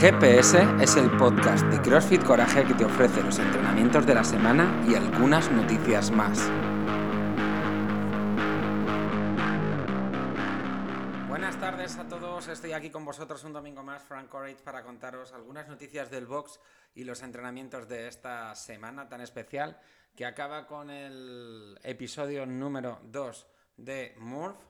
GPS es el podcast de CrossFit Coraje que te ofrece los entrenamientos de la semana y algunas noticias más. Buenas tardes a todos, estoy aquí con vosotros un domingo más, Frank Courage, para contaros algunas noticias del box y los entrenamientos de esta semana tan especial que acaba con el episodio número 2 de Murph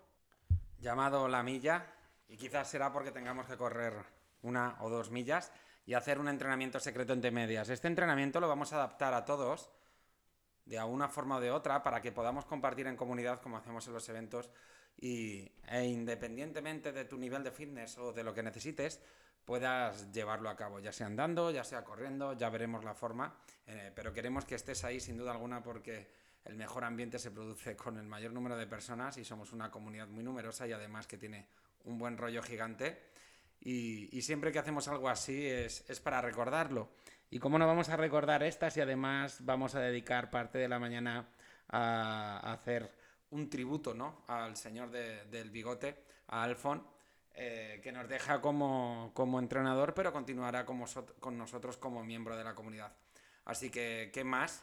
llamado La Milla y quizás será porque tengamos que correr una o dos millas y hacer un entrenamiento secreto entre medias. Este entrenamiento lo vamos a adaptar a todos de alguna forma o de otra para que podamos compartir en comunidad como hacemos en los eventos y, e independientemente de tu nivel de fitness o de lo que necesites, puedas llevarlo a cabo, ya sea andando, ya sea corriendo, ya veremos la forma, eh, pero queremos que estés ahí sin duda alguna porque el mejor ambiente se produce con el mayor número de personas y somos una comunidad muy numerosa y además que tiene un buen rollo gigante y, siempre que hacemos algo así es, para recordarlo. ¿Y cómo no vamos a recordar estas y además vamos a dedicar parte de la mañana a, hacer un tributo ¿no? al señor del bigote, a Alfon, eh, que nos deja como, entrenador, pero continuará con nosotros como miembro de la comunidad. Así que, ¿qué más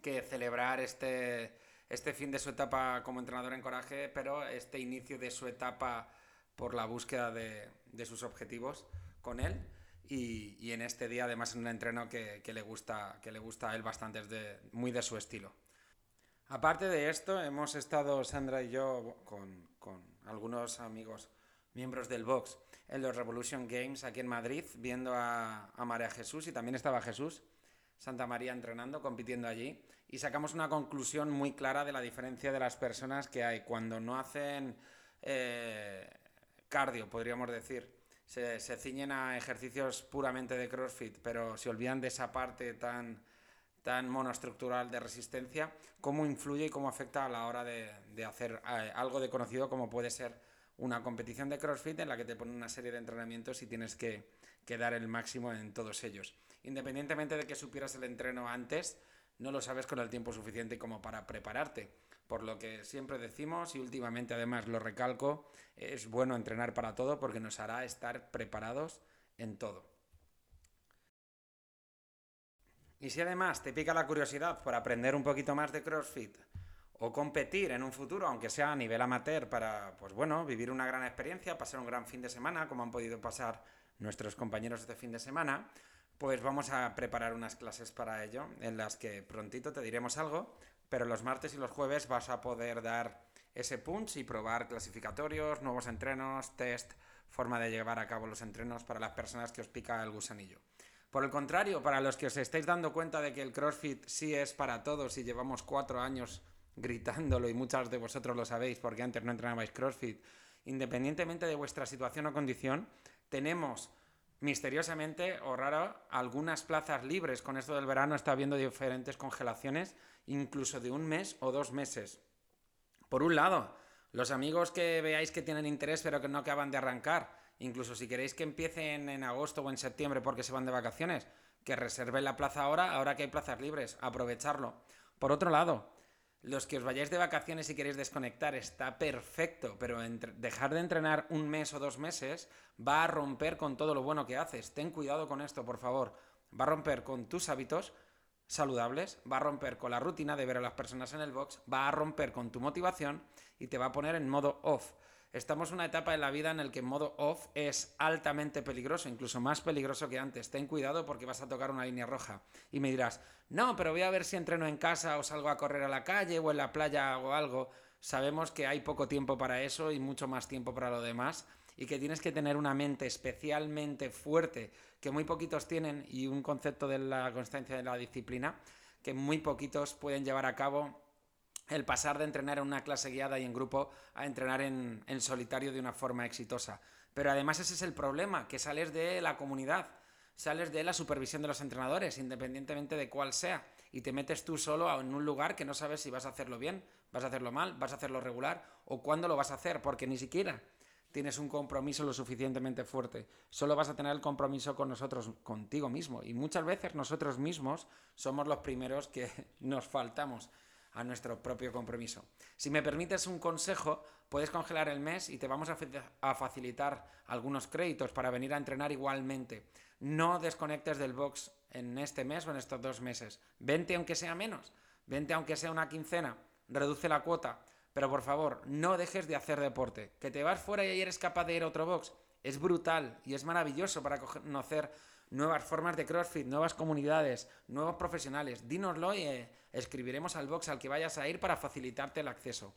que celebrar este, este fin de su etapa como entrenador en Coraje, pero este inicio de su etapa por la búsqueda de, sus objetivos con él. Y, en este día, además, en un entreno que, le, gusta, que le gusta a él bastante, es de, muy de su estilo. Aparte de esto, hemos estado Sandra y yo con, algunos amigos, miembros del box, en los Revolution Games aquí en Madrid, viendo a, a María Jesús y también estaba Jesús, Santa María entrenando, compitiendo allí. Y sacamos una conclusión muy clara de la diferencia de las personas que hay cuando no hacen eh, cardio, podríamos decir. Se, ciñen a ejercicios puramente de CrossFit, pero se olvidan de esa parte tan, tan monoestructural de resistencia, cómo influye y cómo afecta a la hora de, hacer eh, algo de conocido como puede ser una competición de CrossFit en la que te ponen una serie de entrenamientos y tienes que, que dar el máximo en todos ellos. Independientemente de que supieras el entreno antes, no lo sabes con el tiempo suficiente como para prepararte. Por lo que siempre decimos, y últimamente además lo recalco, es bueno entrenar para todo porque nos hará estar preparados en todo. Y si además te pica la curiosidad por aprender un poquito más de CrossFit o competir en un futuro, aunque sea a nivel amateur, para, pues bueno, vivir una gran experiencia, pasar un gran fin de semana, como han podido pasar nuestros compañeros este fin de semana, pues vamos a preparar unas clases para ello, en las que prontito te diremos algo, pero los martes y los jueves vas a poder dar ese punch y probar clasificatorios, nuevos entrenos, test, forma de llevar a cabo los entrenos para las personas que os pica el gusanillo. Por el contrario, para los que os estáis dando cuenta de que el CrossFit sí es para todos y llevamos cuatro años gritándolo y muchas de vosotros lo sabéis porque antes no entrenabais CrossFit, independientemente de vuestra situación o condición, tenemos misteriosamente o raro algunas plazas libres. Con esto del verano está habiendo diferentes congelaciones, incluso de un mes o dos meses. Por un lado, los amigos que veáis que tienen interés pero que no acaban de arrancar, incluso si queréis que empiecen en agosto o en septiembre porque se van de vacaciones, que reserven la plaza ahora, ahora que hay plazas libres, aprovecharlo. Por otro lado, los que os vayáis de vacaciones y queréis desconectar está perfecto, pero dejar de entrenar un mes o dos meses va a romper con todo lo bueno que haces. Ten cuidado con esto, por favor. Va a romper con tus hábitos saludables, va a romper con la rutina de ver a las personas en el box, va a romper con tu motivación y te va a poner en modo off. Estamos en una etapa de la vida en la que modo off es altamente peligroso, incluso más peligroso que antes. Ten cuidado porque vas a tocar una línea roja. Y me dirás, no, pero voy a ver si entreno en casa o salgo a correr a la calle o en la playa o algo. Sabemos que hay poco tiempo para eso y mucho más tiempo para lo demás y que tienes que tener una mente especialmente fuerte que muy poquitos tienen y un concepto de la constancia de la disciplina que muy poquitos pueden llevar a cabo el pasar de entrenar en una clase guiada y en grupo a entrenar en, solitario de una forma exitosa. Pero además ese es el problema, que sales de la comunidad, sales de la supervisión de los entrenadores, independientemente de cuál sea, y te metes tú solo en un lugar que no sabes si vas a hacerlo bien, vas a hacerlo mal, vas a hacerlo regular o cuándo lo vas a hacer, porque ni siquiera tienes un compromiso lo suficientemente fuerte. Solo vas a tener el compromiso con nosotros, contigo mismo. Y muchas veces nosotros mismos somos los primeros que nos faltamos. A nuestro propio compromiso. Si me permites un consejo, puedes congelar el mes y te vamos a, facilitar algunos créditos para venir a entrenar igualmente. No desconectes del box en este mes o en estos dos meses. Vente aunque sea menos, vente aunque sea una quincena, reduce la cuota, pero por favor, no dejes de hacer deporte. Que te vas fuera y eres capaz de ir a otro box. Es brutal y es maravilloso para conocer nuevas formas de CrossFit, nuevas comunidades, nuevos profesionales. Dínoslo y eh, escribiremos al box al que vayas a ir para facilitarte el acceso.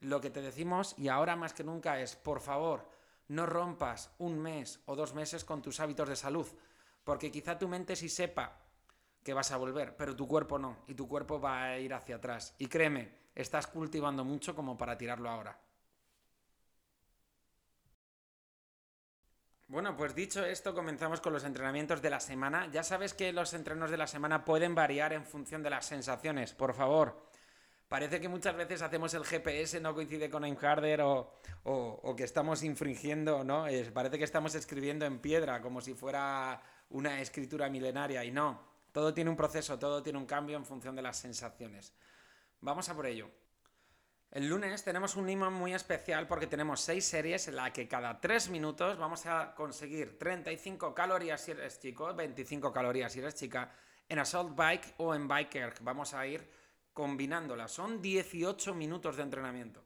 Lo que te decimos, y ahora más que nunca, es, por favor, no rompas un mes o dos meses con tus hábitos de salud, porque quizá tu mente sí sepa que vas a volver, pero tu cuerpo no, y tu cuerpo va a ir hacia atrás. Y créeme, estás cultivando mucho como para tirarlo ahora. Bueno, pues dicho esto, comenzamos con los entrenamientos de la semana. Ya sabes que los entrenos de la semana pueden variar en función de las sensaciones. Por favor, parece que muchas veces hacemos el GPS, no coincide con Aimharder o, o, que estamos infringiendo, ¿no? parece que estamos escribiendo en piedra, como si fuera una escritura milenaria. Y no, todo tiene un proceso, todo tiene un cambio en función de las sensaciones. Vamos a por ello. El lunes tenemos un imán muy especial porque tenemos seis series en las que cada tres minutos vamos a conseguir 35 calorías si eres chico, 25 calorías si eres chica, en Assault Bike o en Biker. Vamos a ir combinándolas. Son 18 minutos de entrenamiento.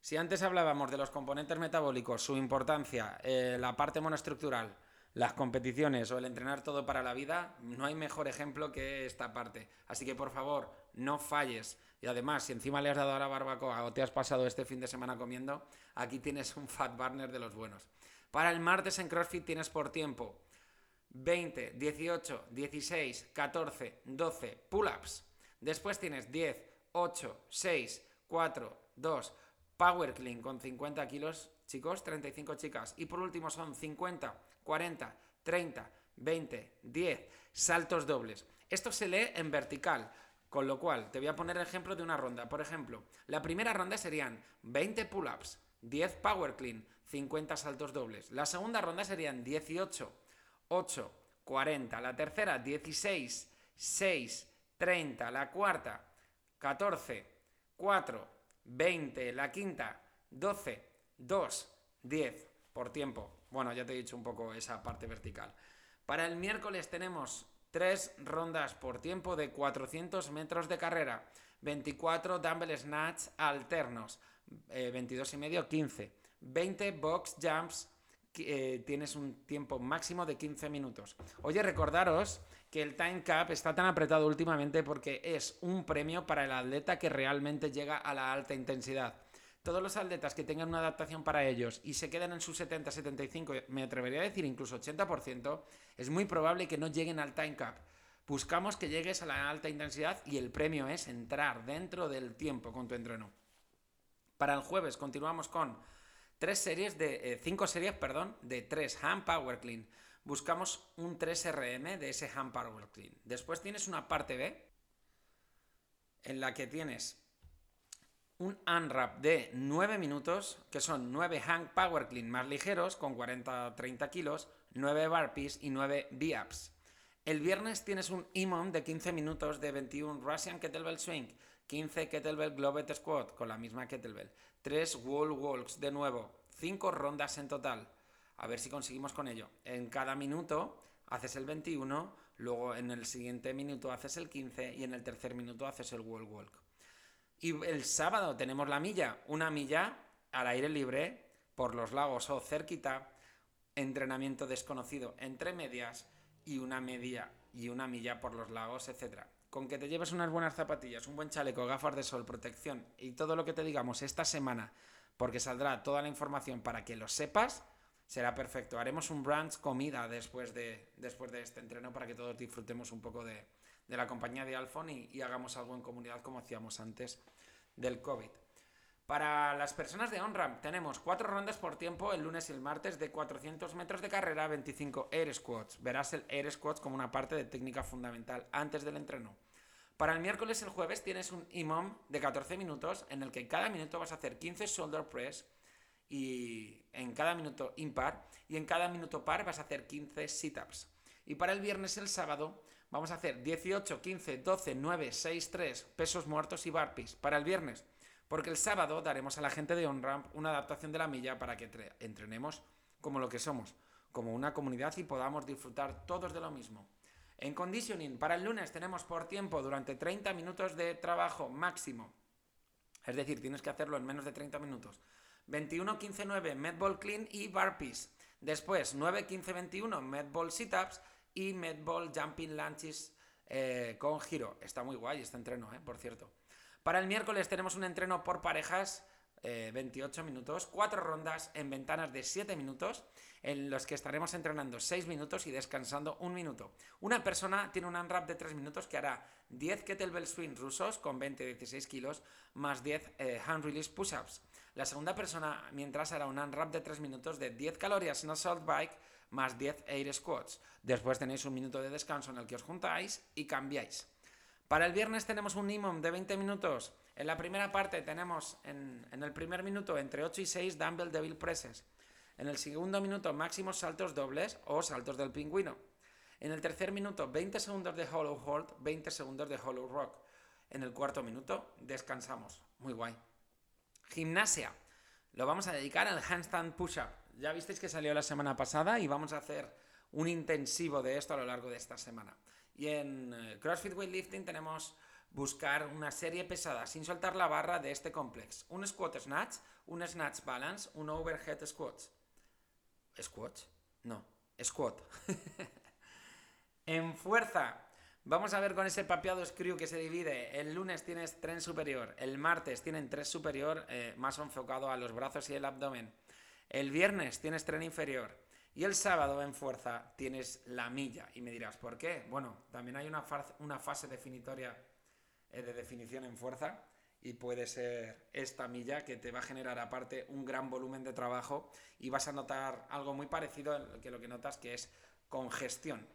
Si antes hablábamos de los componentes metabólicos, su importancia, eh, la parte monoestructural, las competiciones o el entrenar todo para la vida, no hay mejor ejemplo que esta parte. Así que por favor, no falles. Y además, si encima le has dado a la barbacoa o te has pasado este fin de semana comiendo, aquí tienes un fat burner de los buenos. Para el martes en CrossFit tienes por tiempo 20, 18, 16, 14, 12 pull-ups. Después tienes 10, 8, 6, 4, 2, power clean con 50 kilos, chicos, 35 chicas. Y por último son 50, 40, 30, 20, 10 saltos dobles. Esto se lee en vertical. Con lo cual, te voy a poner el ejemplo de una ronda. Por ejemplo, la primera ronda serían 20 pull-ups, 10 power clean, 50 saltos dobles. La segunda ronda serían 18, 8, 40. La tercera, 16, 6, 30. La cuarta, 14, 4, 20. La quinta, 12, 2, 10 por tiempo. Bueno, ya te he dicho un poco esa parte vertical. Para el miércoles tenemos Tres rondas por tiempo de 400 metros de carrera, 24 dumbbell snatch alternos, 22 eh, y medio, 15, 20 box jumps, eh, tienes un tiempo máximo de 15 minutos. Oye, recordaros que el time cap está tan apretado últimamente porque es un premio para el atleta que realmente llega a la alta intensidad todos los atletas que tengan una adaptación para ellos y se queden en sus 70, 75, me atrevería a decir incluso 80%, es muy probable que no lleguen al time cap. Buscamos que llegues a la alta intensidad y el premio es entrar dentro del tiempo con tu entreno. Para el jueves continuamos con tres series de eh, cinco series, perdón, de tres hand power clean. Buscamos un 3RM de ese hand power clean. Después tienes una parte B en la que tienes un unwrap de 9 minutos, que son 9 hang power clean más ligeros, con 40-30 kilos, 9 burpees y 9 V-ups. El viernes tienes un EMOM de 15 minutos de 21 Russian Kettlebell Swing, 15 Kettlebell Globet Squat con la misma Kettlebell, 3 Wall Walks de nuevo, 5 rondas en total. A ver si conseguimos con ello. En cada minuto haces el 21, luego en el siguiente minuto haces el 15 y en el tercer minuto haces el Wall Walk. Y el sábado tenemos la milla, una milla al aire libre por los lagos o cerquita, entrenamiento desconocido entre medias y una media y una milla por los lagos, etcétera. Con que te lleves unas buenas zapatillas, un buen chaleco, gafas de sol, protección y todo lo que te digamos esta semana, porque saldrá toda la información para que lo sepas, será perfecto. Haremos un brunch comida después de, después de este entreno para que todos disfrutemos un poco de, de la compañía de Alfon y, hagamos algo en comunidad como hacíamos antes del COVID. Para las personas de OnRAM tenemos cuatro rondas por tiempo el lunes y el martes de 400 metros de carrera, 25 air squats. Verás el air squats como una parte de técnica fundamental antes del entreno. Para el miércoles y el jueves tienes un IMOM de 14 minutos en el que cada minuto vas a hacer 15 shoulder press y en cada minuto impar y en cada minuto par vas a hacer 15 sit-ups. Y para el viernes y el sábado vamos a hacer 18, 15, 12, 9, 6, 3 pesos muertos y burpees para el viernes. Porque el sábado daremos a la gente de OnRamp una adaptación de la milla para que entrenemos como lo que somos, como una comunidad y podamos disfrutar todos de lo mismo. En conditioning, para el lunes tenemos por tiempo durante 30 minutos de trabajo máximo. Es decir, tienes que hacerlo en menos de 30 minutos. 21, 15, 9, medball clean y burpees. Después, 9, 15, 21, medball sit-ups y medball jumping lunges eh, con giro. Está muy guay este entreno, eh, por cierto. Para el miércoles tenemos un entreno por parejas, 28 eh, minutos, 4 rondas en ventanas de 7 minutos, en los que estaremos entrenando 6 minutos y descansando un minuto. Una persona tiene un unwrap de 3 minutos que hará 10 kettlebell swings rusos con 20-16 kilos, más 10 hand release push-ups. La segunda persona, mientras hará un unwrap de 3 minutos de 10 calorías en assault bike, más 10 air squats. Después tenéis un minuto de descanso en el que os juntáis y cambiáis. Para el viernes tenemos un minimum de 20 minutos. En la primera parte tenemos en, el primer minuto entre 8 y 6 dumbbell devil presses. En el segundo minuto máximos saltos dobles o saltos del pingüino. En el tercer minuto 20 segundos de hollow hold, 20 segundos de hollow rock. En el cuarto minuto descansamos. Muy guay. Gimnasia. Lo vamos a dedicar al handstand push-up. Ya visteis que salió la semana pasada y vamos a hacer un intensivo de esto a lo largo de esta semana. Y en eh, CrossFit Weightlifting tenemos buscar una serie pesada sin soltar la barra de este complex. Un squat snatch, un snatch balance, un overhead squat. ¿Squat? No, squat. en fuerza, Vamos a ver con ese papeado screw que se divide. El lunes tienes tren superior, el martes tienen tren superior eh, más enfocado a los brazos y el abdomen. El viernes tienes tren inferior. Y el sábado en fuerza tienes la milla. Y me dirás, ¿por qué? Bueno, también hay una, fase definitoria eh, de definición en fuerza y puede ser esta milla que te va a generar aparte un gran volumen de trabajo y vas a notar algo muy parecido que lo que notas que es congestión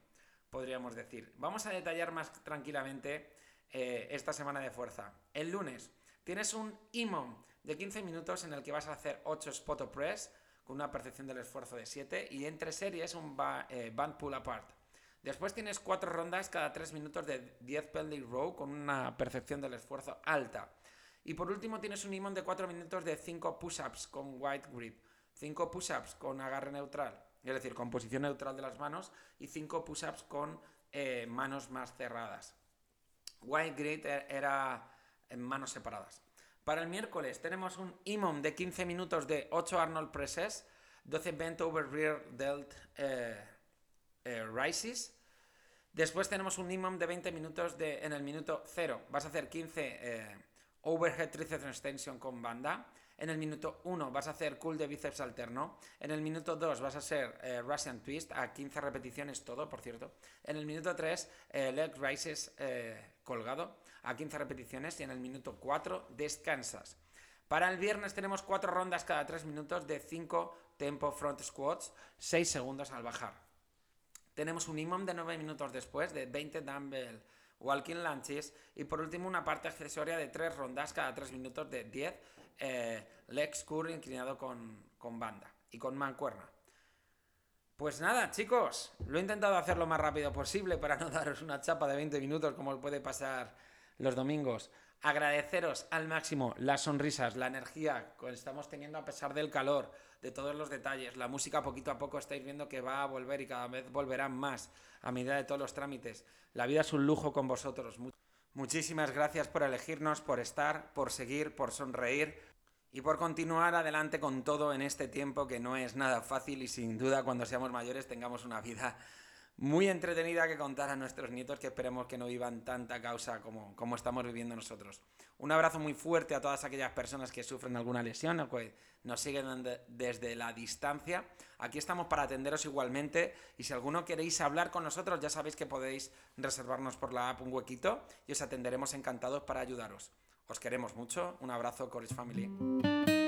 podríamos decir. Vamos a detallar más tranquilamente eh, esta semana de fuerza. El lunes tienes un IMOM de 15 minutos en el que vas a hacer 8 spot press con una percepción del esfuerzo de 7 y entre series un eh, band pull apart. Después tienes 4 rondas cada 3 minutos de 10 pending row con una percepción del esfuerzo alta. Y por último tienes un IMOM de 4 minutos de 5 push-ups con white grip, 5 push-ups con agarre neutral, es decir, con posición neutral de las manos y 5 push-ups con eh, manos más cerradas. White Grid e-, era en manos separadas. Para el miércoles tenemos un IMOM de 15 minutos de 8 Arnold Presses, 12 Bent Over Rear Delt eh, eh, Rises. Después tenemos un IMOM de 20 minutos de, en el minuto 0. Vas a hacer 15 Overhead Tricep Extension con banda. En el minuto 1 vas a hacer cool de bíceps alterno. En el minuto 2 vas a hacer eh, Russian Twist a 15 repeticiones todo, por cierto. En el minuto 3 eh, leg rises eh, colgado a 15 repeticiones. Y en el minuto 4 descansas. Para el viernes tenemos 4 rondas cada 3 minutos de 5 tempo front squats, 6 segundos al bajar. Tenemos un imam de 9 minutos después de 20 dumbbell walking lunges y por último una parte accesoria de 3 rondas cada 3 minutos de 10 eh, Lex Curry inclinado con, banda y con mancuerna. Pues nada, chicos, lo he intentado hacer lo más rápido posible para no daros una chapa de 20 minutos como puede pasar los domingos. Agradeceros al máximo las sonrisas, la energía que estamos teniendo a pesar del calor, de todos los detalles. La música poquito a poco estáis viendo que va a volver y cada vez volverán más a medida de todos los trámites. La vida es un lujo con vosotros. Muchísimas gracias por elegirnos, por estar, por seguir, por sonreír y por continuar adelante con todo en este tiempo que no es nada fácil y sin duda cuando seamos mayores tengamos una vida muy entretenida que contar a nuestros nietos que esperemos que no vivan tanta causa como, como estamos viviendo nosotros. Un abrazo muy fuerte a todas aquellas personas que sufren alguna lesión o que nos siguen desde la distancia. Aquí estamos para atenderos igualmente y si alguno queréis hablar con nosotros ya sabéis que podéis reservarnos por la app un huequito y os atenderemos encantados para ayudaros. Os queremos mucho. Un abrazo, Courage Family.